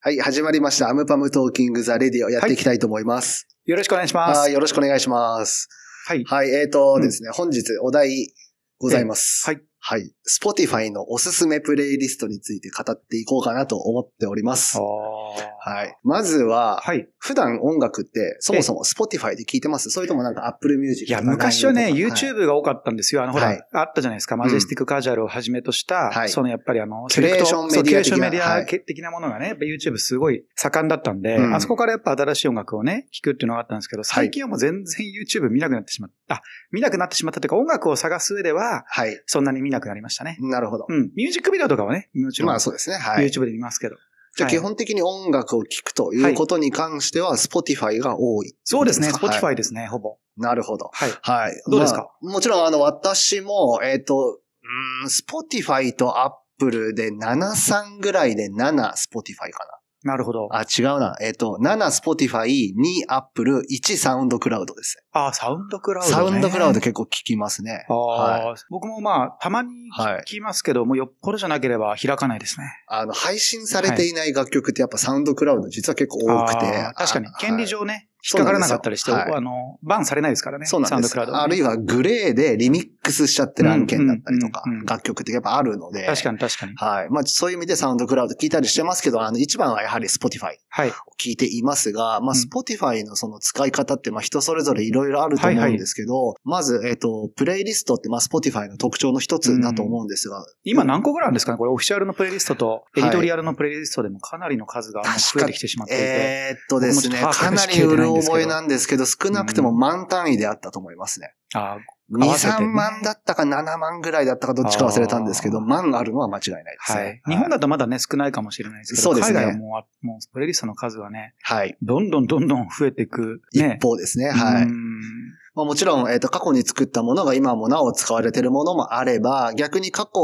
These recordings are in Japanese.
はい、始まりました。 AmPm トーキングザレディをやっていきたいと思います。よろしくお願いします。はい、よろしくお願いします。はい。はい、えーとうんですね、本日お題ございます。はい。はい。Spotify のおすすめプレイリストについて語っていこうかなと思っております。ははい。まずは、はい。普段音楽ってそもそも Spotify で聞いてます？それともなんか Apple Music いや、昔はね、YouTube が多かったんですよ。あの、ほはいら、あったじゃないですか。 Majestic Casual をはじめとした、はいそのやっぱりあの、キュレーションメディア的なそうキュレーションメディはいア的なものがね、やっぱ YouTube すごい盛んだったんで、うんあそこからやっぱ新しい音楽をね、聞くっていうのがあったんですけど、最近はもう全然 YouTube 見なくなってしまった。あ、見なくなってしまったというか、音楽を探す上では、はい。そんなに見なくなりましたね。なるほど。うん。ミュージックビデオとかはね、もちろん、まあそうですね。はい。YouTube で見ますけど。はいじゃあ基本的に音楽を聴くということに関しては Spotify が多い。そうですね、はい Spotify ですね、ほぼ。なるほど。はい。はい。どうですか？まあもちろんあの私も、えっ、と、うーん、Spotify と Apple で7-3ぐらいで7 Spotify かなるほど。な。あ、違うな。えっ、と、7 Spotify、2 Apple、1サウンドクラウドですあ、サウンドクラウド、ね。サウンドクラウド結構聞きますね。ああ、はい。僕もまあ、たまにはい聞きますけど、もうよっぽどじゃなければ開かないですね。あの、配信されていない楽曲ってやっぱサウンドクラウド実は結構多くて。確かにあ、権利上ね、はい引っかからなかったりして、あの、バンされないですからね。そうなんです。サウンドクラウド、ね。あるいはグレーでリミックスしちゃってる案件だったりとかうんうんうんうん、楽曲ってやっぱあるので。確かに確かに。はい。まあそういう意味でサウンドクラウド聞いたりしてますけど、あの一番はやはり Spotify はい。を聞いていますが、まあうん Spotify のその使い方ってまあ人それぞれいろいろあると思うんですけど、まず、えっ、と、プレイリストってまあ Spotify の特徴の一つだと思うんですが、今何個ぐらいあるんですかねこれオフィシャルのプレイリストと、いエディトリアルのプレイリストでもかなりの数が増えてきてしまっていて。えーっとですね、かなりうるないなんですけど、少なくても万単位であったと思いますね。あ2、合わせてね3万だったか7万ぐらいだったかどっちか忘れたんですけど、万あるのは間違いないですね。はい。日本だとまだね、少ないかもしれないですけど、そうですね海外はもう、もうプレイリストの数はね、はい。どんどんどんどん増えていく。ね。一方ですね。はい。うんまあ、もちろん、えっ、と、過去に作ったものが今もなお使われているものもあれば、逆に過去、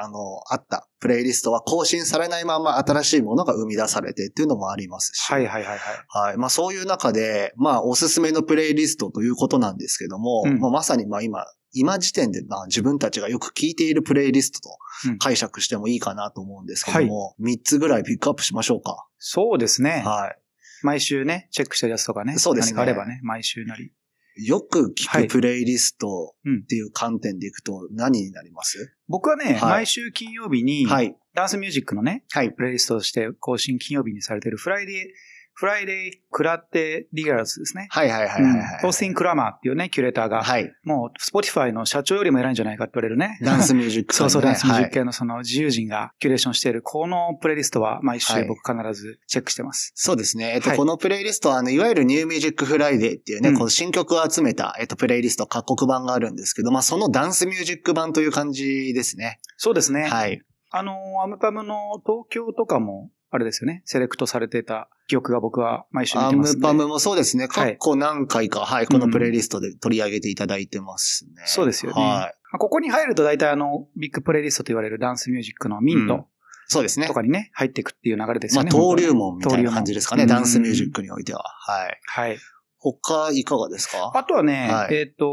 あの、あったプレイリストは更新されないまま新しいものが生み出されてっていうのもありますし。はいはいはいはい。はい。まあそういう中で、まあおすすめのプレイリストということなんですけども、うんまあまさにまあ今、今時点でまあ自分たちがよく聞いているプレイリストとうん解釈してもいいかなと思うんですけども、3つぐらいピックアップしましょうか。そうですね。は毎週ね、チェックしてるやつとかね。そうですね何かあればね、毎週なり。い。よく聞はいくプレイリストうんっていう観点でいくと何になります、僕はね、はい毎週金曜日に、はい。ダンスミュージックのね、はい。プレイリストとして更新金曜日にされてる Friday、Friday Cratediggers ですね。はいはいはいはい、はいうんオースティン・クラマーっていうね、キュレーターが、はい。もう、 Spotify の社長よりも偉いんじゃないかって言われるね。ダンスミュージック、そうそう、ダンスミュージックはい系のその自由人がキュレーションしている、このプレイリストは毎週はい僕必ずチェックしてます。そうですね。えっと、はいこのプレイリストは、あの、いわゆる New Music Friday っていうね、うんこの新曲を集めた、えっと、プレイリスト、各国版があるんですけど、まあ、そのダンスミュージック版という感じですね。そうですね。はい。あの、 AmPm の東京とかも、あれですよね、セレクトされてた記憶が僕は毎週見アてますんで。ムパムもそうですね。過はい去何回か、はい、このプレイリストで取り上げていただいてますね。そうですよね。はい。まあここに入ると大体あの、ビッグプレイリストと言われるダンスミュージックのミンうんトそうですねと。かにね、入っていくっていう流れですまあ。登竜本門みたいな感じですかね。ダンスミュージックにおいては。はい。はい。他、いかがですか？あとはね、はいえっ、と、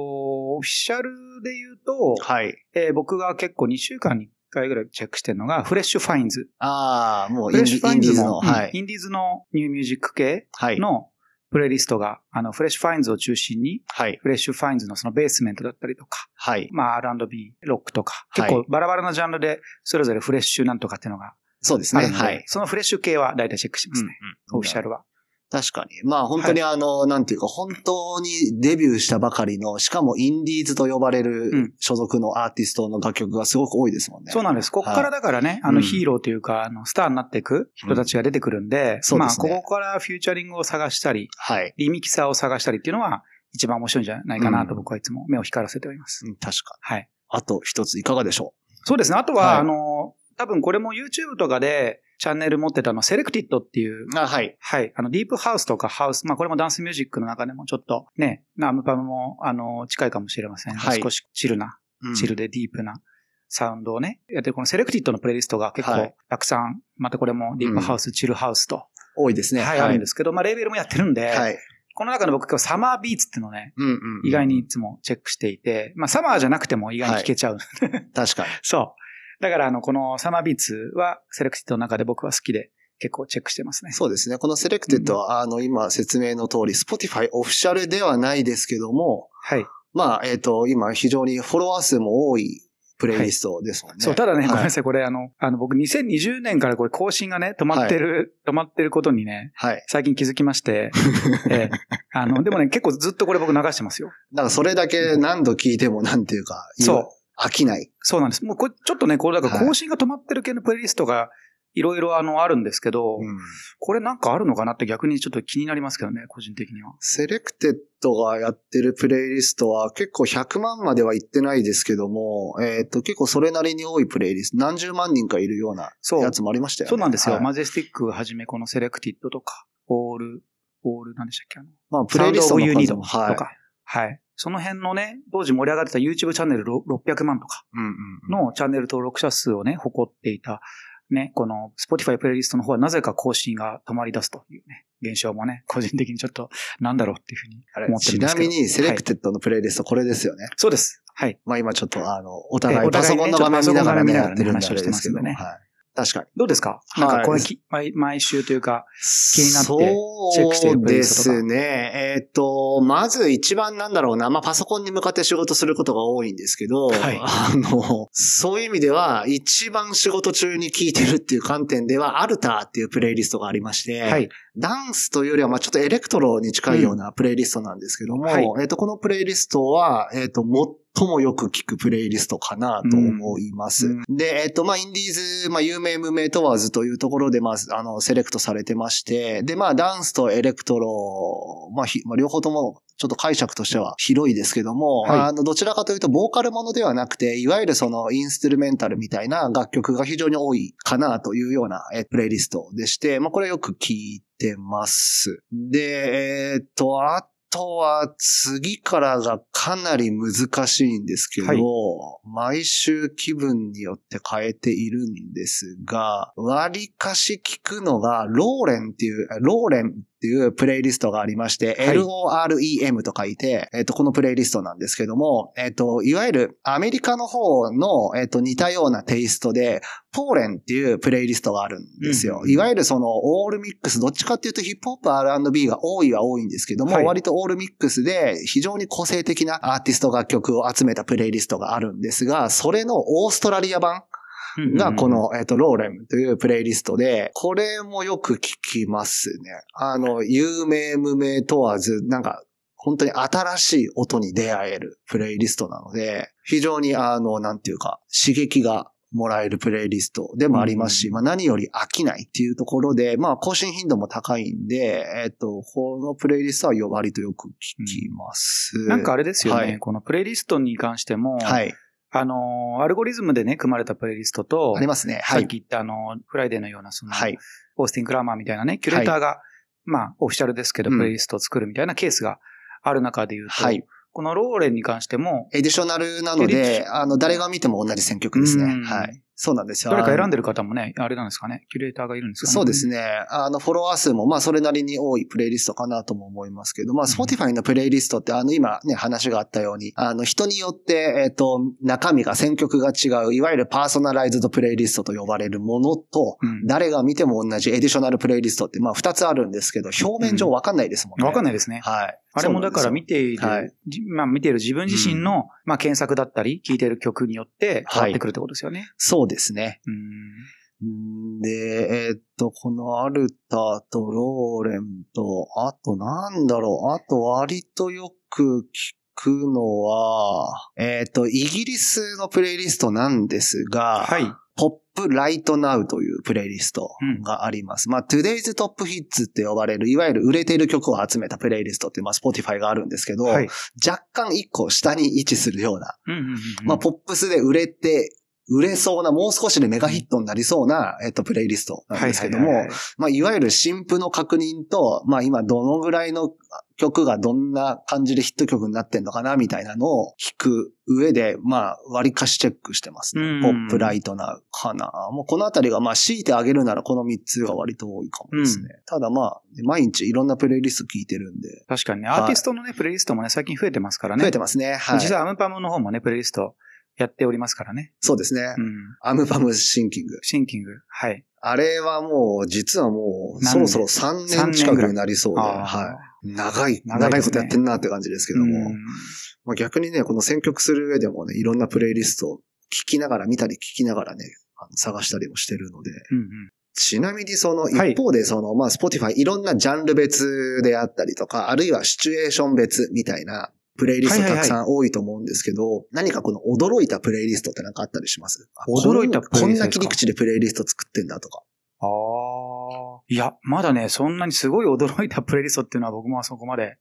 オフィシャルで言うと、はい。えー僕が結構2週間に1回ぐらいチェックしてるのが、 Fresh Finds。ああ、もうインディーズの、シュファインズも、はい。うんインディーズのニューミュージック系はい。のプレイリストが、あの、 Fresh Finds を中心に、はい。 Fresh Finds のそのベースメントだったりとか、はい。まあ R&B、ロックとか、はい結構バラバラなジャンルで、それぞれフレッシュなんとかっていうのがそうですね。はい。そのフレッシュ系は大体チェックしますね。うんオフィシャルは。確かに。まあ本当にあの、なんていうか、本当にデビューしたばかりの、しかもインディーズと呼ばれうるん所属のアーティストの楽曲がすごく多いですもんね。そうなんです。ここからだからね、あうんのヒーローというか、あのスターになっていく人たちが出てくるんで、まあ、そうですねここからフューチャリングを探したり、はい。リミキサーを探したりっていうのは、一番面白いんじゃないかなとうん僕はいつも目を光らせております。うん確か。はい。あと一ついかがでしょそうですね。あとは、はいあの、多分これも YouTube とかでチャンネル持ってたの、 Selected っていう、うあ、はい。はい。あの、ディープハウスとかハウス、まあこれもダンスミュージックの中でもちょっとね、ナムパムも、あの、近いかもしれません。はい少しチルな、うんチルでディープなサウンドをね、やってるこの Selected のプレイリストが結構はいたくさん、またこれもディープハウス、チルハウスと、多いですね。はい、あるんですけど、まあレーベルもやってるんで、はい。この中で僕今日 Summer Beats っていうのをね、うんうん。意外にいつもチェックしていて、まあサマーじゃなくても意外に聴けちゃう。確かに。そう。だから、あの、この Summer Beats は、 Selected の中で僕は好きで、結構チェックしてますね。そうですね。この Selected は、あの、今説明の通り、Spotify オフィシャルではないですけども、はい。まあ、えっ、と、今非常にフォロワー数も多いプレイリストですもんね。そう、ただね、はいごめんなさい、これあの、あの、僕2020年からこれ更新がね、止まってる、止まってることにね、はい。最近気づきまして、ええあの、でもね、結構ずっとこれ僕流してますよ。だからそれだけ何度聞いてもなんていうか、そう。飽きない。そうなんです。もうこれ、ちょっとね、これだから更新が止まってる系のプレイリストが、いろいろあの、あるんですけど、うんこれなんかあるのかなって逆にちょっと気になりますけどね、個人的には。 Selected がやってるプレイリストは結構100万までは行ってないですけども、えっ、と、結構それなりに多いプレイリスト、何十万人かいるようなやつもありましたよね。そうなんですよ。はいマジェスティックはじめこの Selectedとか、オール、オールなんでしたっけあの、まあ、プレイリストの数も、はい。とか。はい。その辺のね、当時盛り上がってた YouTube チャンネルろ600万とかのチャンネル登録者数をね、誇っていた、ね、この Spotify プレイリストの方はなぜか更新が止まり出すというね、現象もね、個人的にちょっとなんだろうっていうふうに思ってるちんですけど。なみに、セレクはいテッドのプレイリストこれですよね。そうです。はい。まあ今ちょっと、あの、おえ互いパソコンの画面見ながら見ながらね話をしてますんでねはい。確かに。どうですか？なんかこれ毎毎週というか、気になってチェックしてそうですね。えっ、と、まず一番なんだろうな、まあパソコンに向かって仕事することが多いんですけど、はいあの、そういう意味では、一番仕事中に聞いてるっていう観点では、アルターっていうプレイリストがありまして、はい。ダンスというよりは、まあちょっとエレクトロに近いようなプレイリストなんですけども、はいえっ、と、このプレイリストは、えっ、と、最もよく聞くプレイリストかなと思います。うんで、えっ、と、まあインディーズ、まあ有名無名問わずというところで、まあ、あの、セレクトされてまして、で、まあダンスとエレクトロ、まあ、ひまあ両方とも、ちょっと解釈としては広いですけども、はいあの、どちらかというと、ボーカルものではなくて、いわゆるその、インストゥルメンタルみたいな楽曲が非常に多いかなというような、え、プレイリストでして、まあ、これよく聞いてます。で、えーっと、あとは、次からがかなり難しいんですけど、はい。毎週気分によって変えているんですが、割かし聞くのが、ローレンっていう、ローレンっていうプレイリストがありまして、はい。LOREM と書いて、えっ、と、このプレイリストなんですけども、えっ、と、いわゆるアメリカの方の、えっ、と、似たようなテイストで、ポーレンっていうプレイリストがあるんですよ。うんいわゆるその、オールミックス、どっちかっていうとヒップホップ R&B が多いは多いんですけども、はい。割とオールミックスで非常に個性的なアーティスト楽曲を集めたプレイリストがあるんですが、それのオーストラリア版がこ、の、えっ、と、ローレムというプレイリストで、これもよく聞きますね。あの、有名無名問わず、なんか、本当に新しい音に出会えるプレイリストなので、非常にあの、なんていうか、刺激がもらえるプレイリストでもありますし、うんまあ何より飽きないっていうところで、まあ更新頻度も高いんで、えっ、と、このプレイリストはよ割とよく聞きます。なんかあれですよね、はいこのプレイリストに関しても、はい。あのー、アルゴリズムでね、組まれたプレイリストと、ありますね。はい。さっき言ったあの、フライデーのような、その、はい。 Austin Kramer みたいなね、キュレーターが、まあ、オフィシャルですけど、うんプレイリストを作るみたいなケースがある中で言うと、はいこの Lorem に関しても、エディトリアルなので、あの、誰が見ても同じ選曲ですねうん。はい。そうなんですよ。誰か選んでるる方もね、あれなんですかね、キュレーターがいるんですかね。そうですね。あの、フォロワー数も、まあ、それなりに多いプレイリストかなとも思いますけど、まあ、Spotify のプレイリストって、あの、今ね、話があったように、あの、人によって、えっ、と、中身が、選曲が違う、いわゆるパーソナライズドプレイリストと呼ばれるものと、うん誰が見ても同じエディトリアルプレイリストって、まあ、二つあるんですけど、表面上わかんないですもんね。わかんない。ないですね。はい。あれもだから見ている、はいじまあ見ている自分自身の、まあ検索だったり、聴いている曲によって変わってくるってことですよね。そうですね。うんんで、えーっと、このアルタとローレンと、あとなんだろう、あと割とよく聞くのは、えーっと、イギリスのプレイリストなんですが、はい。ポップライトナウというプレイリストがあります。まあ、Today's Top Hits って呼ばれる、いわゆる売れている曲を集めたプレイリストっていう、まあ、Spotify があるんですけど、はい。若干一個下に位置するような、うんうんうんうんまあ、ポップスで売れて、売れそうな、もう少しでメガヒットになりそうな、えっと、プレイリストなんですけども、はいはいはいはいまあ、いわゆる新譜の確認と、まあ、今どのぐらいの曲がどんな感じでヒット曲になってんのかな、みたいなのを聞く上で、まあ、割かしチェックしてますね。うんポップライトなかな。もうこのあたりが、まあ、強いてあげるならこの3つが割と多いかもですね。ただまあ、毎日いろんなプレイリスト聞いてるんで、確かにね、はいアーティストのね、プレイリストもね、最近増えてますからね。増えてますね。はい。実はアムパムの方もね、プレイリストやっておりますからね。そうですね。うん。アムバムシンキング。シンキング。はい。あれはもう、実はもう、何そろそろ3三年近くになりそうで、はい。長い、長いことやってんなって感じですけども。うんまあ、逆にね、この選曲する上でもね、いろんなプレイリストを聞きながら、見たり聞きながらね、あの探したりもしてるので。うんうん。ちなみにそのはい一方でその、まあ、Spotify いろんなジャンル別であったりとか、あるいはシチュエーション別みたいなプレイリストたくさん多いと思うんですけど、何かこの驚いたプレイリストってなんかあったりします？あ驚いたプレイリストこんな切り口でプレイリスト作ってんだとか。ああ。いや、まだね、そんなにすごい驚いたプレイリストっていうのは僕もそこまで、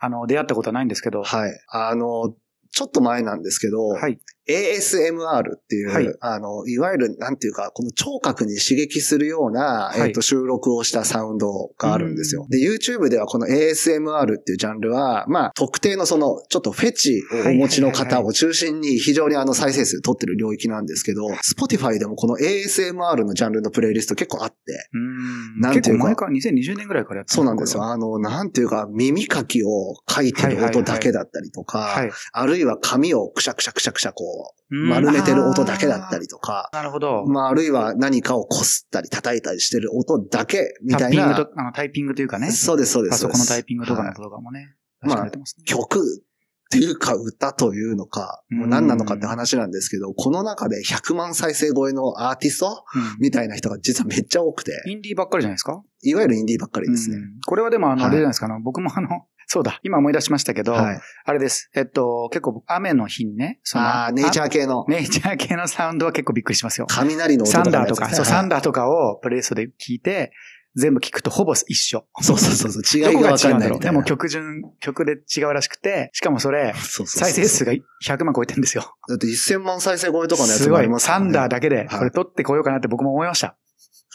あの、出会ったことはないんですけど。はい。あの、ちょっと前なんですけど、はい。ASMR っていう、はいあの、いわゆる、なんていうか、この聴覚に刺激するような、はいえっ、と、収録をしたサウンドがあるんですよ。で、YouTube ではこの ASMR っていうジャンルは、まあ、特定のその、ちょっとフェチをお持ちの方を中心に非常にあの、再生数取ってる領域なんですけど、Spotify でもこの ASMR のジャンルのプレイリスト結構あって、うん。なんていうか結構前から2020年ぐらいからやってそうなんですよ。こあの、なんていうか、耳かきを書いてる音だけだったりとか、れははい。あるいは髪をくしゃくしゃくしゃくしゃこう、うん丸めてる音だけだったりとか、なるほど。まあ、あるいは何かをこすったり叩いたりしてる音だけみタたいな。ッピングと、あの、タイピングというかね。そうです、そうです。パソコンのタイピングとかのはい音とかもね。まあ確かにやってますね曲っていうか歌というのか、もう何なのかって話なんですけど、この中で100万再生超えのアーティストうんみたいな人が実はめっちゃ多くて、インディーばっかりじゃないですか？いわゆるインディーばっかりですね。うんこれはでも、あの、はいあれじゃないですか、あの、僕もあの、そうだ、今思い出しましたけど、はい。あれです。えっと、結構雨の日にね、そのああ、ネイチャー系のあネイチャー系のサウンドは結構びっくりしますよ。雷の音とかサンダーとか、そう、サンダダーとかをプレイリストで聞いて、全部聞くとほぼ一緒。ー。そうそうそうそう、違いがわ違うんだろう。かんないみたいな。でも曲順、曲で違うらしくて、しかもそれ、そうそうそう再生数が100万超えてるんですよ。だって1000万再生超えとかのやつすごいもあり。ますからねサンダーだけで、はいこれ撮ってこようかなって僕も思いました。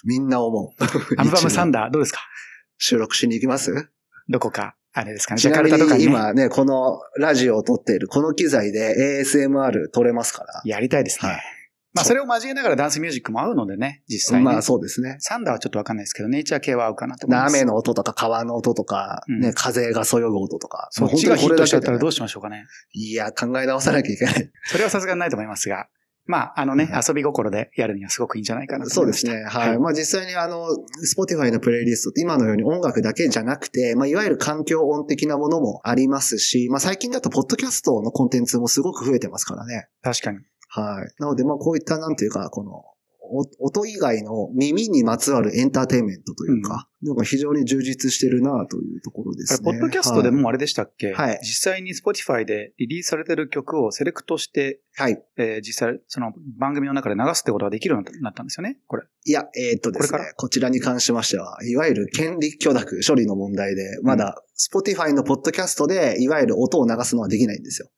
みんな思う。アルバムサン。ダーどうですか？収録しに行きます？どこか、あれですかね。ジャカルタとかにねに今ね、このラジオを撮っているこの機材で ASMR 撮れますから。やりたいですね。はいまあ、それを交えながらダンスミュージックも合うのでね、実際に。まあそうですね。サンダーはちょっとわかんないですけど、ネイチャー系は合うかなと思います。雨の音とか川の音とか、うんね、風がそよぐ音とか。そっちがヒットしちゃったらどううしましょうかね。いや、考え直さなきゃいけない。それはさすがにないと思いますが、まあ、あのね、遊び心でやるにはすごくいいんじゃないかなと。そうですね。はい。まあ実際にあの、Spotify のプレイリストって今のように音楽だけじゃなくて、まあいわゆる環境音的なものもありますし、まあ最近だとポッドキャストのコンテンツもすごく増えてますからね。確かに。はい。なのでまあこういったなんていうか、この、お音以外の耳にまつわるエンターテインメントというか、なんか非常に充実してるなというところですね。ポッドキャストでもあれでしたっけ、はい実際に Spotify でリリースされてる曲をセレクトして、はい。はい。えー実際、その番組の中で流すってことができるようになったんですよね、これ。いや、えーっとですねこちらに関しましては、いわゆる権利許諾処理の問題で、まだ、Spotify のポッドキャストで、いわゆる音を流すのはできないんですよ。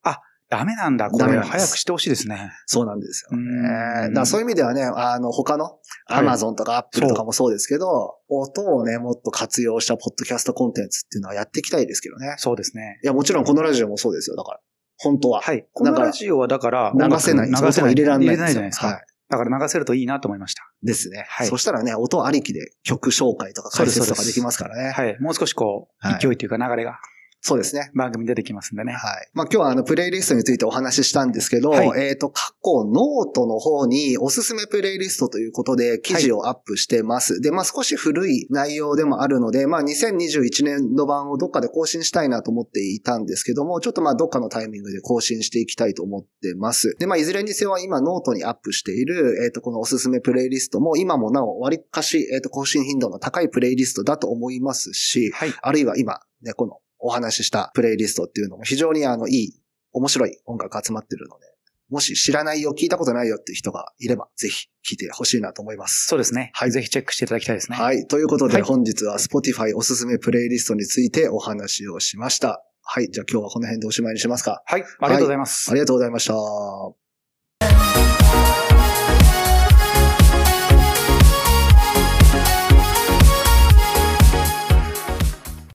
ダメなんだ、これ。ダメなんです早くしてほしいですね。そうなんですよね。うんだそういう意味ではね、あの、他の、はい Amazon とか Apple とかもそうですけど、音をね、もっと活用したポッドキャストコンテンツっていうのはやっていきたいですけどね。そうですね。いや、もちろんこのラジオもそうですよ。だから、本当は。はい。このラジオはだから、流せない。流せない。入れられない。入れないじゃないですか。はい。だから流せるといいなと思いました。ですね。はいそしたらね、音ありきで曲紹介とか解説とかできますからね。はい。もう少しこう、はい勢いというか流れがそうですね。番組に出てきますんでね。はい。まあ今日はあのプレイリストについてお話ししたんですけど、はいえっ、と、過去ノートの方におすすめプレイリストということで記事をアップしてます。で、まあ少し古い内容でもあるので、まあ2021年度版をどっかで更新したいなと思っていたんですけども、ちょっとまあどっかのタイミングで更新していきたいと思ってます。で、まあいずれにせよ今ノートにアップしている、えっ、とこのおすすめプレイリストも今もなお割かし、えっ、と更新頻度の高いプレイリストだと思いますし、はい。あるいは今、ね、このお話ししたプレイリストっていうのも非常にあの、いい、面白い音楽集まってるので、もし知らないよ、聞いたことないよっていう人がいれば、ぜひ聞いてほしいなと思います。そうですね。はいぜひチェックしていただきたいですね。はい。ということで、はい本日は Spotify おすすめプレイリストについてお話をしました。はい。じゃあ今日はこの辺でおしまいにしますか。はい。ありがとうございます。ありがとうございました。